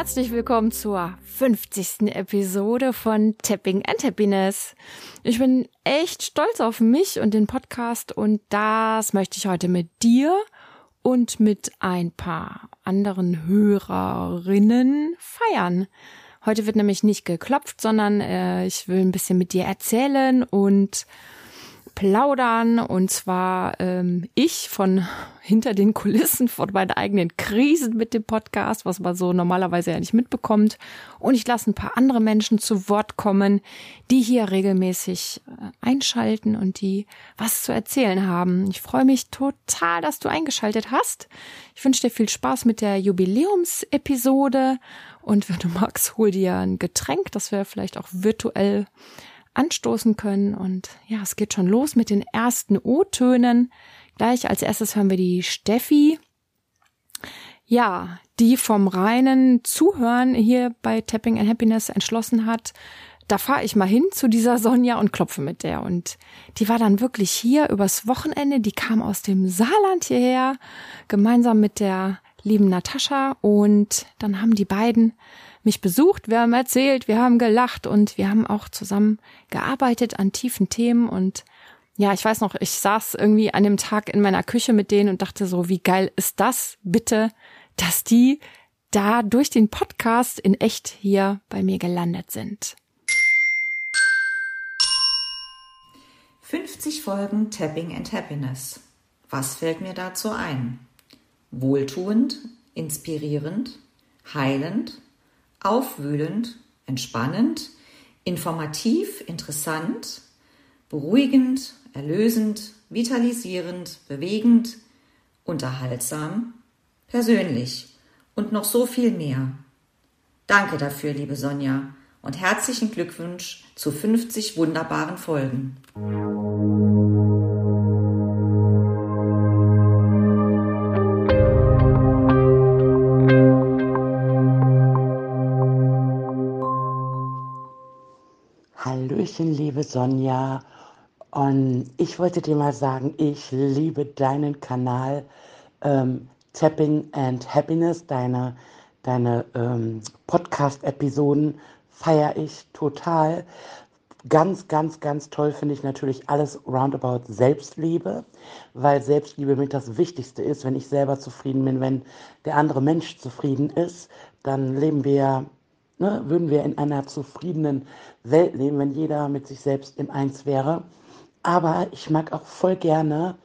Herzlich willkommen zur 50. Episode von Tapping and Happiness. Ich bin echt stolz auf mich und den Podcast und das möchte ich heute mit dir und mit ein paar anderen Hörerinnen feiern. Heute wird nämlich nicht geklopft, sondern äh, ich will ein bisschen mit dir erzählen und plaudern und zwar ähm, ich von hinter den Kulissen von meinen eigenen Krisen mit dem Podcast, was man so normalerweise ja nicht mitbekommt. Und ich lasse ein paar andere Menschen zu Wort kommen, die hier regelmäßig äh, einschalten und die was zu erzählen haben. Ich freue mich total, dass du eingeschaltet hast. Ich wünsche dir viel Spaß mit der Jubiläumsepisode und wenn du magst, hol dir ein Getränk, das wir vielleicht auch virtuell anstoßen können. Und ja, es geht schon los mit den ersten O-Tönen. Gleich als erstes hören wir die Steffi. Ja, die vom reinen Zuhören hier bei Tapping and Happiness entschlossen hat, da fahre ich mal hin zu dieser Sonja und klopfe mit der. Und die war dann wirklich hier übers Wochenende. Die kam aus dem Saarland hierher, gemeinsam mit der lieben Natascha. Und dann haben die beiden mich besucht, wir haben erzählt, wir haben gelacht und wir haben auch zusammen gearbeitet an tiefen Themen und ja, ich weiß noch, ich saß irgendwie an dem Tag in meiner Küche mit denen und dachte so, wie geil ist das bitte, dass die da durch den Podcast in echt hier bei mir gelandet sind. 50 Folgen Tapping and Happiness. Was fällt mir dazu ein? Wohltuend, inspirierend, heilend, aufwühlend, entspannend, informativ, interessant, beruhigend, erlösend, vitalisierend, bewegend, unterhaltsam, persönlich und noch so viel mehr. Danke dafür, liebe Sonja, und herzlichen Glückwunsch zu 50 wunderbaren Folgen. Liebe Sonja. Und ich wollte dir mal sagen, ich liebe deinen Kanal ähm, Tapping and Happiness, deine, deine ähm, Podcast-Episoden feiere ich total. Ganz, ganz, ganz toll finde ich natürlich alles roundabout Selbstliebe, weil Selbstliebe mit das Wichtigste ist. Wenn ich selber zufrieden bin, wenn der andere Mensch zufrieden ist, dann leben wir ne, würden wir in einer zufriedenen Welt leben, wenn jeder mit sich selbst im Eins wäre. Aber ich mag auch voll gerne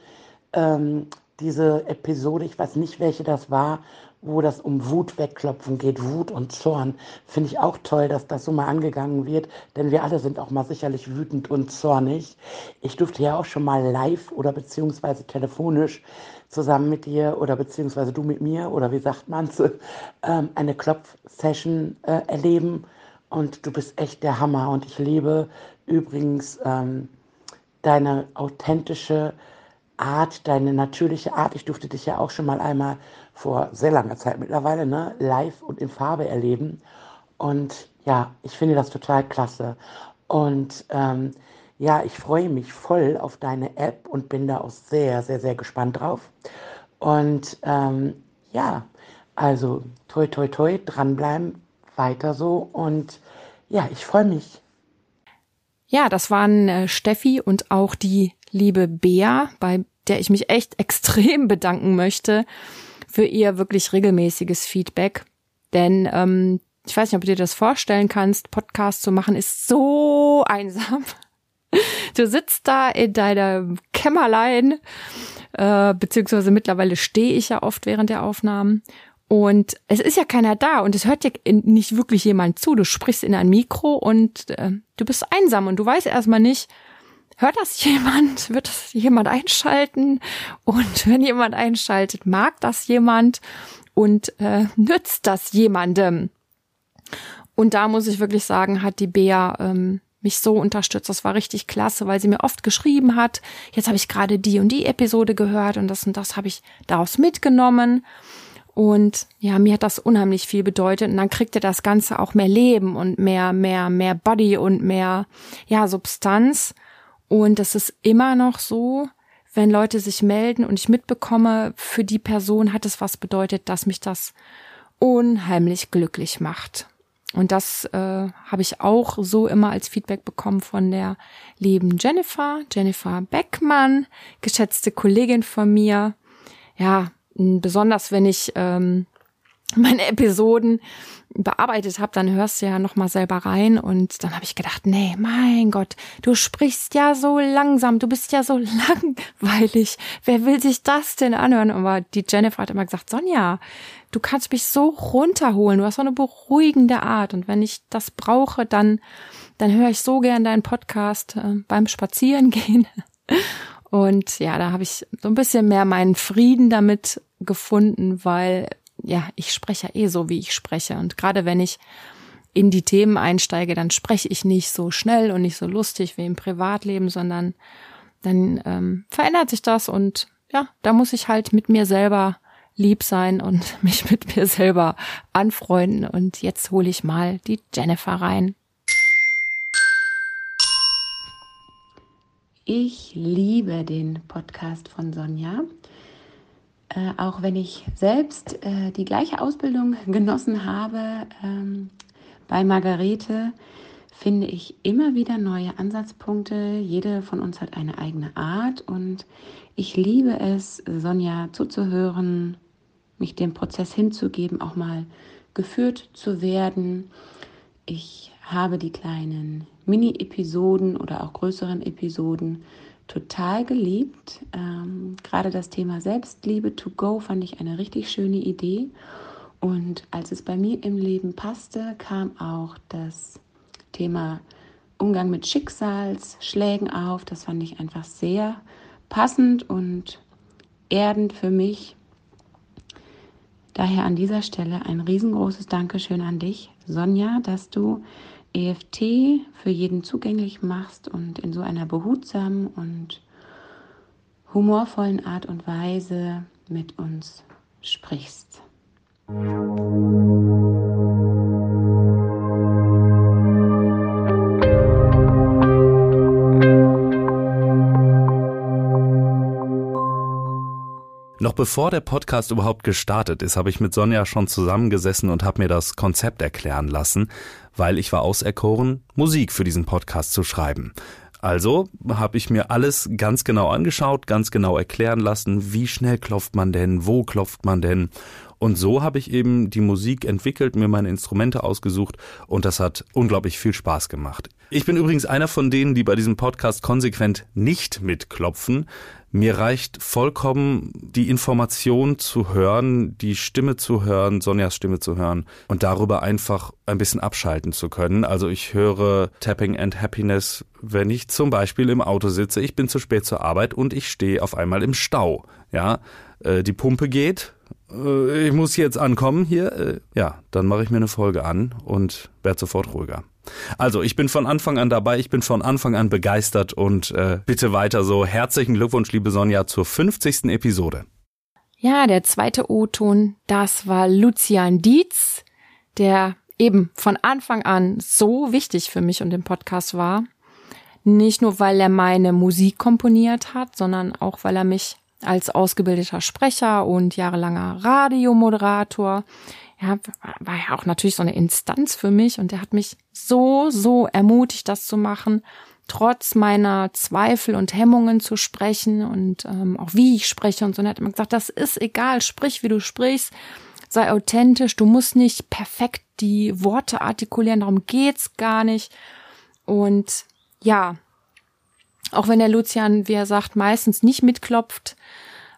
ähm, diese Episode, ich weiß nicht, welche das war, wo das um Wut wegklopfen geht, Wut und Zorn. Finde ich auch toll, dass das so mal angegangen wird, denn wir alle sind auch mal sicherlich wütend und zornig. Ich durfte ja auch schon mal live oder beziehungsweise telefonisch zusammen mit dir oder beziehungsweise du mit mir oder wie sagt man es, ähm, eine Klopf-Session äh, erleben und du bist echt der Hammer und ich liebe übrigens ähm, deine authentische Art, deine natürliche Art. Ich durfte dich ja auch schon mal einmal vor sehr langer Zeit mittlerweile ne, live und in Farbe erleben und ja, ich finde das total klasse und ähm, ja, ich freue mich voll auf deine App und bin da auch sehr, sehr, sehr gespannt drauf. Und ähm, ja, also toi, toi, toi, dranbleiben, weiter so. Und ja, ich freue mich. Ja, das waren äh, Steffi und auch die liebe Bea, bei der ich mich echt extrem bedanken möchte für ihr wirklich regelmäßiges Feedback. Denn ähm, ich weiß nicht, ob du dir das vorstellen kannst, Podcast zu machen ist so einsam. Du sitzt da in deinem Kämmerlein, äh, beziehungsweise mittlerweile stehe ich ja oft während der Aufnahmen. Und es ist ja keiner da und es hört dir nicht wirklich jemand zu. Du sprichst in ein Mikro und äh, du bist einsam und du weißt erstmal nicht, hört das jemand? Wird das jemand einschalten? Und wenn jemand einschaltet, mag das jemand und äh, nützt das jemandem? Und da muss ich wirklich sagen, hat die Bea ähm, mich so unterstützt. Das war richtig klasse, weil sie mir oft geschrieben hat, jetzt habe ich gerade die und die Episode gehört und das und das habe ich daraus mitgenommen. Und ja, mir hat das unheimlich viel bedeutet. Und dann kriegte das Ganze auch mehr Leben und mehr, mehr, mehr Body und mehr, ja, Substanz. Und es ist immer noch so, wenn Leute sich melden und ich mitbekomme, für die Person hat es was bedeutet, dass mich das unheimlich glücklich macht. Und das äh, habe ich auch so immer als Feedback bekommen von der lieben Jennifer, Jennifer Beckmann, geschätzte Kollegin von mir. Ja, besonders wenn ich ähm, meine Episoden bearbeitet habe, dann hörst du ja noch mal selber rein und dann habe ich gedacht, nee, mein Gott, du sprichst ja so langsam, du bist ja so langweilig. Wer will sich das denn anhören? Aber die Jennifer hat immer gesagt, Sonja, du kannst mich so runterholen, du hast so eine beruhigende Art und wenn ich das brauche, dann dann höre ich so gern deinen Podcast äh, beim Spazierengehen. Und ja, da habe ich so ein bisschen mehr meinen Frieden damit gefunden, weil ja, ich spreche ja eh so, wie ich spreche. Und gerade wenn ich in die Themen einsteige, dann spreche ich nicht so schnell und nicht so lustig wie im Privatleben, sondern dann ähm, verändert sich das und ja, da muss ich halt mit mir selber lieb sein und mich mit mir selber anfreunden. Und jetzt hole ich mal die Jennifer rein. Ich liebe den Podcast von Sonja. Äh, auch wenn ich selbst äh, die gleiche Ausbildung genossen habe ähm, bei Margarete, finde ich immer wieder neue Ansatzpunkte. Jede von uns hat eine eigene Art und ich liebe es, Sonja zuzuhören, mich dem Prozess hinzugeben, auch mal geführt zu werden. Ich habe die kleinen Mini-Episoden oder auch größeren Episoden total geliebt. Ähm, gerade das Thema Selbstliebe to go fand ich eine richtig schöne Idee. Und als es bei mir im Leben passte, kam auch das Thema Umgang mit Schicksalsschlägen auf. Das fand ich einfach sehr passend und erdend für mich. Daher an dieser Stelle ein riesengroßes Dankeschön an dich, Sonja, dass du EFT für jeden zugänglich machst und in so einer behutsamen und humorvollen Art und Weise mit uns sprichst. Noch bevor der Podcast überhaupt gestartet ist, habe ich mit Sonja schon zusammengesessen und habe mir das Konzept erklären lassen, weil ich war auserkoren, Musik für diesen Podcast zu schreiben. Also habe ich mir alles ganz genau angeschaut, ganz genau erklären lassen, wie schnell klopft man denn, wo klopft man denn. Und so habe ich eben die Musik entwickelt, mir meine Instrumente ausgesucht und das hat unglaublich viel Spaß gemacht. Ich bin übrigens einer von denen, die bei diesem Podcast konsequent nicht mitklopfen. Mir reicht vollkommen die Information zu hören, die Stimme zu hören, Sonjas Stimme zu hören und darüber einfach ein bisschen abschalten zu können. Also ich höre Tapping and Happiness, wenn ich zum Beispiel im Auto sitze, ich bin zu spät zur Arbeit und ich stehe auf einmal im Stau. Ja, äh, die Pumpe geht, ich muss jetzt ankommen hier. Äh, ja, dann mache ich mir eine Folge an und werde sofort ruhiger. Also, ich bin von Anfang an dabei, ich bin von Anfang an begeistert und äh, bitte weiter so. Herzlichen Glückwunsch, liebe Sonja, zur 50. Episode. Ja, der zweite O-Ton, das war Lucian Dietz, der eben von Anfang an so wichtig für mich und den Podcast war. Nicht nur, weil er meine Musik komponiert hat, sondern auch, weil er mich als ausgebildeter Sprecher und jahrelanger Radiomoderator ja, war ja auch natürlich so eine Instanz für mich und er hat mich so, so ermutigt, das zu machen, trotz meiner Zweifel und Hemmungen zu sprechen und ähm, auch wie ich spreche und so. Und er hat immer gesagt, das ist egal, sprich, wie du sprichst, sei authentisch, du musst nicht perfekt die Worte artikulieren, darum geht's gar nicht. Und ja, auch wenn der Lucian, wie er sagt, meistens nicht mitklopft,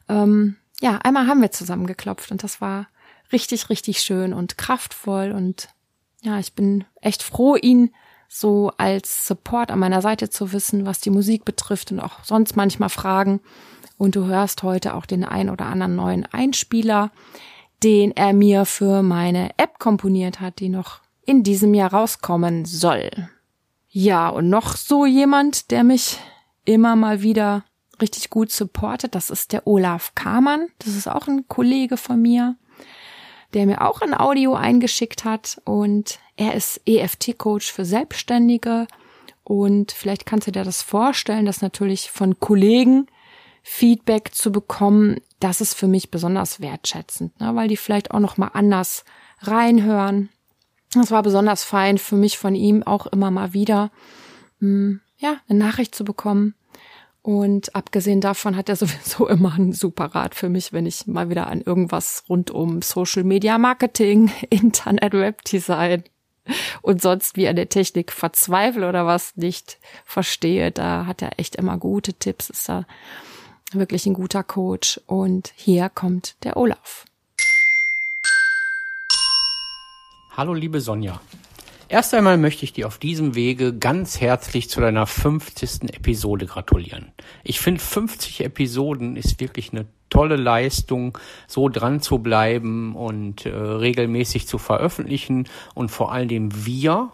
ähm, ja, einmal haben wir zusammen geklopft und das war richtig, richtig schön und kraftvoll und ja, ich bin echt froh, ihn so als Support an meiner Seite zu wissen, was die Musik betrifft und auch sonst manchmal Fragen. Und du hörst heute auch den ein oder anderen neuen Einspieler, den er mir für meine App komponiert hat, die noch in diesem Jahr rauskommen soll. Ja, und noch so jemand, der mich immer mal wieder richtig gut supportet, das ist der Olaf Kamann. Das ist auch ein Kollege von mir der mir auch ein Audio eingeschickt hat und er ist EFT-Coach für Selbstständige und vielleicht kannst du dir das vorstellen, dass natürlich von Kollegen Feedback zu bekommen, das ist für mich besonders wertschätzend, ne, weil die vielleicht auch noch mal anders reinhören. Das war besonders fein für mich von ihm auch immer mal wieder, hm, ja, eine Nachricht zu bekommen. Und abgesehen davon hat er sowieso immer einen super Rat für mich, wenn ich mal wieder an irgendwas rund um Social Media Marketing, Internet Webdesign und sonst wie an der Technik verzweifle oder was nicht verstehe. Da hat er echt immer gute Tipps, ist da wirklich ein guter Coach. Und hier kommt der Olaf. Hallo liebe Sonja. Erst einmal möchte ich dir auf diesem Wege ganz herzlich zu deiner 50. Episode gratulieren. Ich finde 50 Episoden ist wirklich eine tolle Leistung, so dran zu bleiben und äh, regelmäßig zu veröffentlichen und vor allen Dingen wir,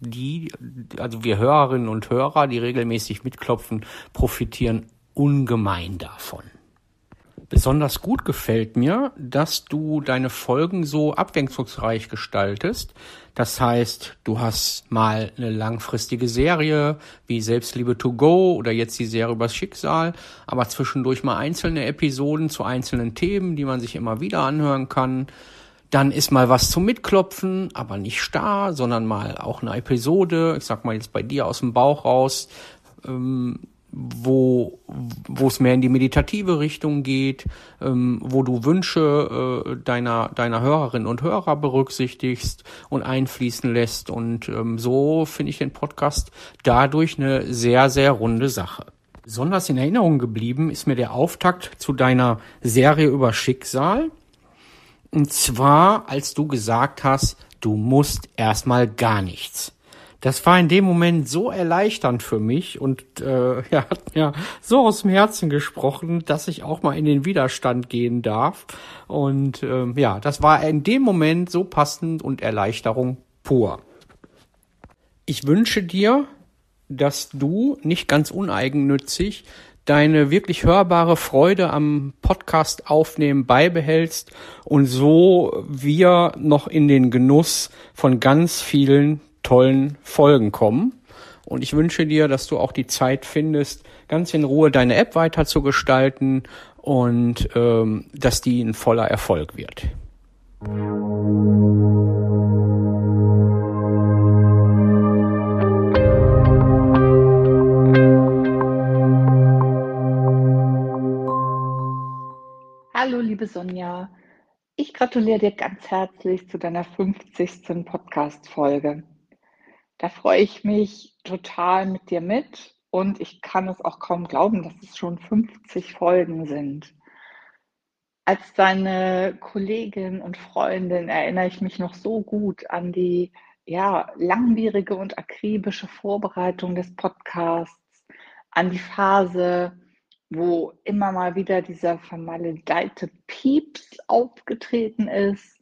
die, also wir Hörerinnen und Hörer, die regelmäßig mitklopfen, profitieren ungemein davon. Besonders gut gefällt mir, dass du deine Folgen so abwechslungsreich gestaltest. Das heißt, du hast mal eine langfristige Serie wie Selbstliebe to go oder jetzt die Serie übers Schicksal, aber zwischendurch mal einzelne Episoden zu einzelnen Themen, die man sich immer wieder anhören kann. Dann ist mal was zum Mitklopfen, aber nicht starr, sondern mal auch eine Episode, ich sag mal jetzt bei dir aus dem Bauch raus, ähm, wo wo es mehr in die meditative Richtung geht, ähm, wo du Wünsche äh, deiner deiner Hörerinnen und Hörer berücksichtigst und einfließen lässt und ähm, so finde ich den Podcast dadurch eine sehr sehr runde Sache. Besonders in Erinnerung geblieben ist mir der Auftakt zu deiner Serie über Schicksal. Und zwar, als du gesagt hast, du musst erstmal gar nichts das war in dem Moment so erleichternd für mich und äh, ja, hat mir so aus dem Herzen gesprochen, dass ich auch mal in den Widerstand gehen darf. Und äh, ja, das war in dem Moment so passend und Erleichterung pur. Ich wünsche dir, dass du nicht ganz uneigennützig deine wirklich hörbare Freude am Podcast aufnehmen beibehältst und so wir noch in den Genuss von ganz vielen tollen Folgen kommen. Und ich wünsche dir, dass du auch die Zeit findest, ganz in Ruhe deine App weiter zu gestalten und ähm, dass die ein voller Erfolg wird. Hallo, liebe Sonja. Ich gratuliere dir ganz herzlich zu deiner 50. Podcast-Folge. Da freue ich mich total mit dir mit und ich kann es auch kaum glauben, dass es schon 50 Folgen sind. Als deine Kollegin und Freundin erinnere ich mich noch so gut an die ja, langwierige und akribische Vorbereitung des Podcasts, an die Phase, wo immer mal wieder dieser vermaledeite Pieps aufgetreten ist.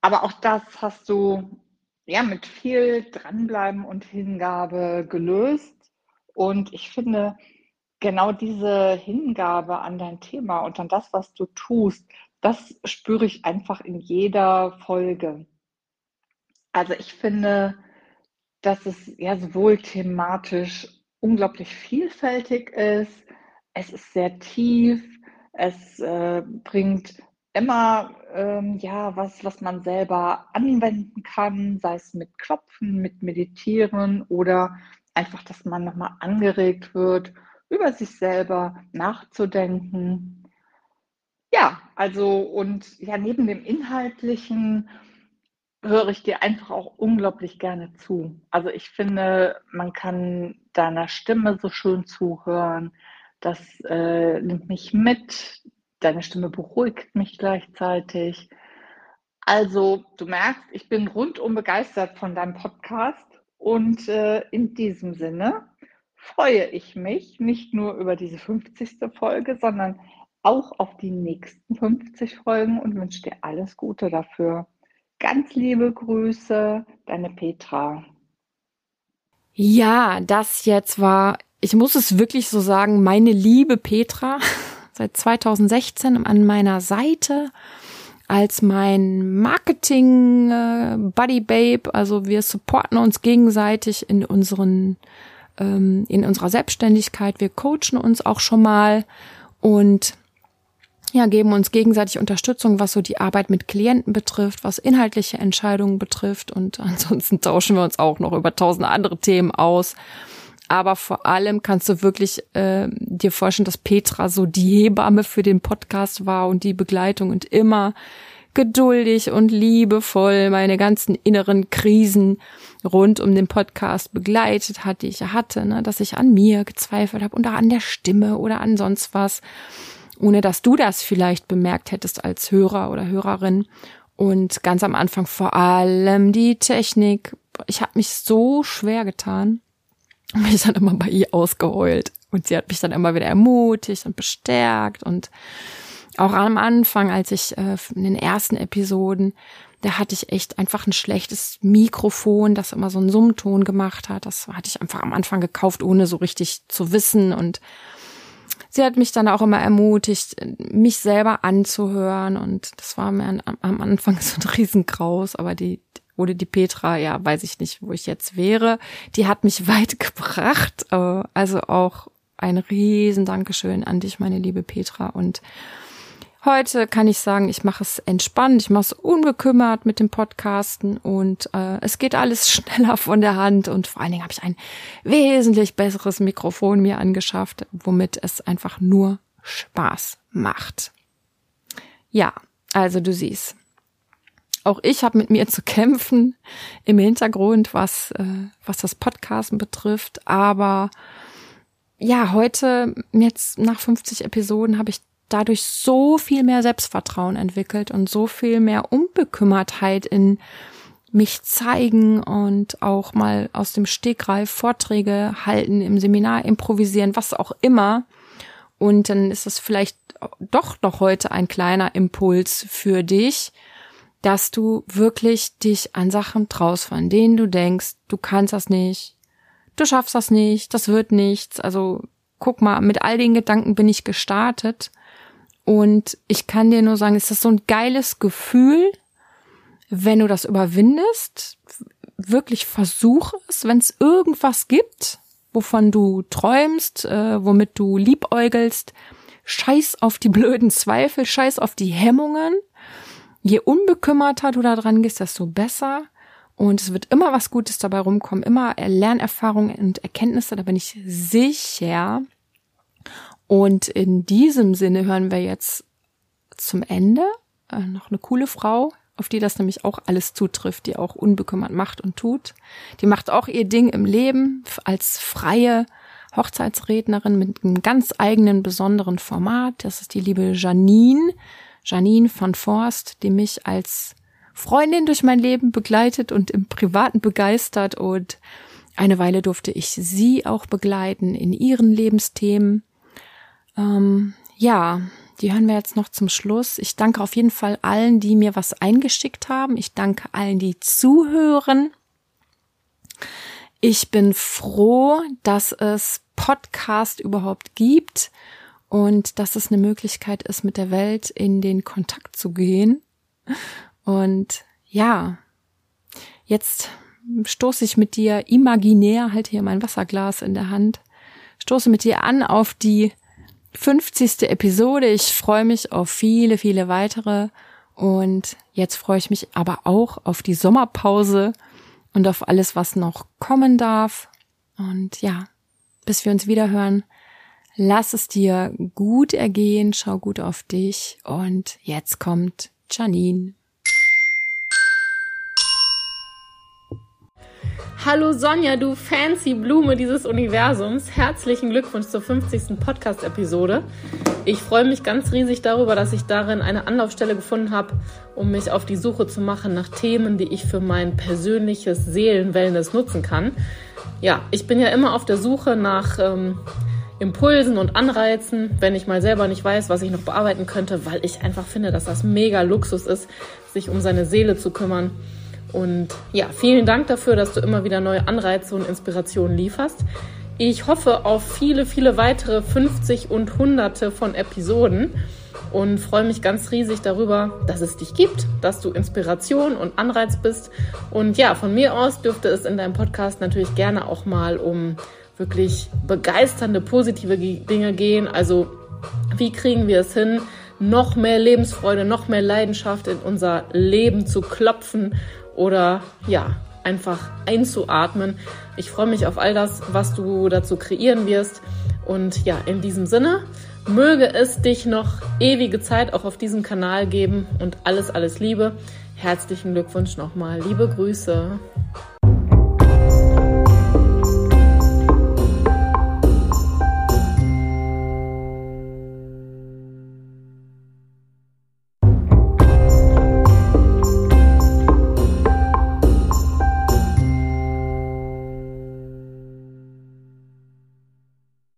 Aber auch das hast du ja, mit viel Dranbleiben und Hingabe gelöst. Und ich finde, genau diese Hingabe an dein Thema und an das, was du tust, das spüre ich einfach in jeder Folge. Also ich finde, dass es ja sowohl thematisch unglaublich vielfältig ist, es ist sehr tief, es äh, bringt immer ähm, ja was, was man selber anwenden kann, sei es mit Klopfen, mit Meditieren oder einfach, dass man nochmal angeregt wird, über sich selber nachzudenken. Ja, also und ja, neben dem Inhaltlichen höre ich dir einfach auch unglaublich gerne zu. Also ich finde, man kann deiner Stimme so schön zuhören. Das äh, nimmt mich mit, Deine Stimme beruhigt mich gleichzeitig. Also, du merkst, ich bin rundum begeistert von deinem Podcast und äh, in diesem Sinne freue ich mich nicht nur über diese 50. Folge, sondern auch auf die nächsten 50 Folgen und wünsche dir alles Gute dafür. Ganz liebe Grüße, deine Petra. Ja, das jetzt war, ich muss es wirklich so sagen, meine liebe Petra seit 2016 an meiner Seite als mein Marketing äh, Buddy Babe. Also wir supporten uns gegenseitig in unseren ähm, in unserer Selbstständigkeit. Wir coachen uns auch schon mal und ja, geben uns gegenseitig Unterstützung, was so die Arbeit mit Klienten betrifft, was inhaltliche Entscheidungen betrifft. Und ansonsten tauschen wir uns auch noch über tausend andere Themen aus. Aber vor allem kannst du wirklich äh, dir vorstellen, dass Petra so die Hebamme für den Podcast war und die Begleitung und immer geduldig und liebevoll meine ganzen inneren Krisen rund um den Podcast begleitet hat, die ich hatte, ne? dass ich an mir gezweifelt habe und auch an der Stimme oder an sonst was ohne dass du das vielleicht bemerkt hättest als Hörer oder Hörerin. Und ganz am Anfang vor allem die Technik. Ich habe mich so schwer getan und mich dann immer bei ihr ausgeheult. Und sie hat mich dann immer wieder ermutigt und bestärkt. Und auch am Anfang, als ich äh, in den ersten Episoden, da hatte ich echt einfach ein schlechtes Mikrofon, das immer so einen Summton gemacht hat. Das hatte ich einfach am Anfang gekauft, ohne so richtig zu wissen. Und sie hat mich dann auch immer ermutigt, mich selber anzuhören und das war mir am Anfang so ein Riesengraus, aber die wurde die Petra, ja, weiß ich nicht, wo ich jetzt wäre, die hat mich weit gebracht, äh, also auch ein riesen Dankeschön an dich, meine liebe Petra. Und Heute kann ich sagen, ich mache es entspannt, ich mache es unbekümmert mit dem Podcasten. Und äh, es geht alles schneller von der Hand. Und vor allen Dingen habe ich ein wesentlich besseres Mikrofon mir angeschafft, womit es einfach nur Spaß macht. Ja, also du siehst, auch ich habe mit mir zu kämpfen im Hintergrund, was äh, was das Podcasten betrifft, aber ja, heute jetzt nach 50 Episoden habe ich dadurch so viel mehr Selbstvertrauen entwickelt und so viel mehr Unbekümmertheit in mich zeigen und auch mal aus dem Stegreif Vorträge halten, im Seminar improvisieren, was auch immer. Und dann ist es vielleicht doch noch heute ein kleiner Impuls für dich, dass du wirklich dich an Sachen traust, von denen du denkst, du kannst das nicht, du schaffst das nicht, das wird nichts. Also guck mal, mit all den Gedanken bin ich gestartet und ich kann dir nur sagen, es ist so ein geiles Gefühl, wenn du das überwindest. Wirklich versuch es, wenn es irgendwas gibt, wovon du träumst, äh, womit du liebäugelst. Scheiß auf die blöden Zweifel, scheiß auf die Hemmungen. Je unbekümmerter du da dran gehst, desto besser. Und es wird immer was Gutes dabei rumkommen, immer Lernerfahrungen und Erkenntnisse, da bin ich sicher. Und in diesem Sinne hören wir jetzt zum Ende äh, noch eine coole Frau, auf die das nämlich auch alles zutrifft, die auch unbekümmert macht und tut. Die macht auch ihr Ding im Leben als freie Hochzeitsrednerin mit einem ganz eigenen besonderen Format. Das ist die liebe Janine, Janine von Forst, die mich als Freundin durch mein Leben begleitet und im Privaten begeistert und eine Weile durfte ich sie auch begleiten in ihren Lebensthemen. Ähm, ja, die hören wir jetzt noch zum Schluss. Ich danke auf jeden Fall allen, die mir was eingeschickt haben. Ich danke allen, die zuhören. Ich bin froh, dass es Podcast überhaupt gibt und dass es eine Möglichkeit ist, mit der Welt in den Kontakt zu gehen. Und ja, jetzt stoße ich mit dir imaginär, halt hier mein Wasserglas in der Hand, stoße mit dir an auf die 50. Episode. Ich freue mich auf viele, viele weitere. Und jetzt freue ich mich aber auch auf die Sommerpause und auf alles, was noch kommen darf. Und ja, bis wir uns wieder hören, lass es dir gut ergehen, schau gut auf dich. Und jetzt kommt Janine. Hallo Sonja, du fancy Blume dieses Universums. Herzlichen Glückwunsch zur 50. Podcast-Episode. Ich freue mich ganz riesig darüber, dass ich darin eine Anlaufstelle gefunden habe, um mich auf die Suche zu machen nach Themen, die ich für mein persönliches Seelenwellness nutzen kann. Ja, ich bin ja immer auf der Suche nach ähm, Impulsen und Anreizen, wenn ich mal selber nicht weiß, was ich noch bearbeiten könnte, weil ich einfach finde, dass das mega Luxus ist, sich um seine Seele zu kümmern und ja, vielen Dank dafür, dass du immer wieder neue Anreize und Inspirationen lieferst. Ich hoffe auf viele, viele weitere 50 und Hunderte von Episoden und freue mich ganz riesig darüber, dass es dich gibt, dass du Inspiration und Anreiz bist. Und ja, von mir aus dürfte es in deinem Podcast natürlich gerne auch mal um wirklich begeisternde, positive Dinge gehen. Also wie kriegen wir es hin, noch mehr Lebensfreude, noch mehr Leidenschaft in unser Leben zu klopfen oder ja, einfach einzuatmen. Ich freue mich auf all das, was du dazu kreieren wirst. Und ja, in diesem Sinne, möge es dich noch ewige Zeit auch auf diesem Kanal geben und alles, alles Liebe. Herzlichen Glückwunsch nochmal. Liebe Grüße.